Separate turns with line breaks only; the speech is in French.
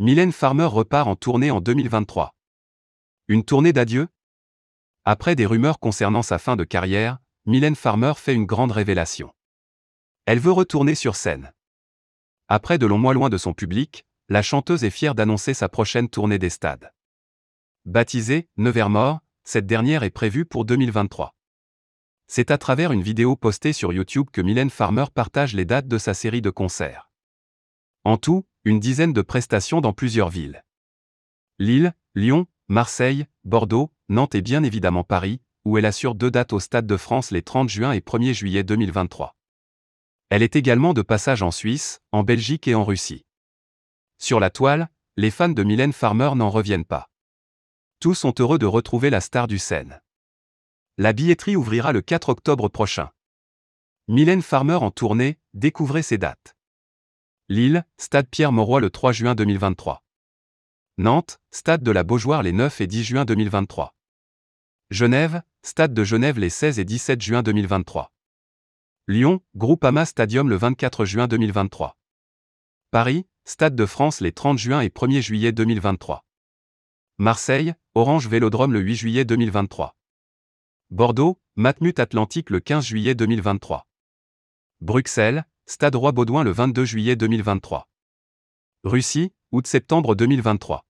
Mylène Farmer repart en tournée en 2023. Une tournée d'adieu? Après des rumeurs concernant sa fin de carrière, Mylène Farmer fait une grande révélation. Elle veut retourner sur scène. Après de longs mois loin de son public, la chanteuse est fière d'annoncer sa prochaine tournée des stades. Baptisée Nevermore, cette dernière est prévue pour 2023. C'est à travers une vidéo postée sur YouTube que Mylène Farmer partage les dates de sa série de concerts. En tout, une dizaine de prestations dans plusieurs villes. Lille, Lyon, Marseille, Bordeaux, Nantes et bien évidemment Paris, où elle assure deux dates au Stade de France les 30 juin et 1er juillet 2023. Elle est également de passage en Suisse, en Belgique et en Russie. Sur la toile, les fans de Mylène Farmer n'en reviennent pas. Tous sont heureux de retrouver la star du scène. La billetterie ouvrira le 4 octobre prochain. Mylène Farmer en tournée, découvrez ses dates. Lille, Stade Pierre-Mauroy le 3 juin 2023. Nantes, Stade de la Beaujoire les 9 et 10 juin 2023. Genève, Stade de Genève les 16 et 17 juin 2023. Lyon, Groupama Stadium le 24 juin 2023. Paris, Stade de France les 30 juin et 1er juillet 2023. Marseille, Orange Vélodrome le 8 juillet 2023. Bordeaux, Matmut Atlantique le 15 juillet 2023. Bruxelles, Stade Roi Baudouin le 22 juillet 2023. Russie, août-septembre 2023.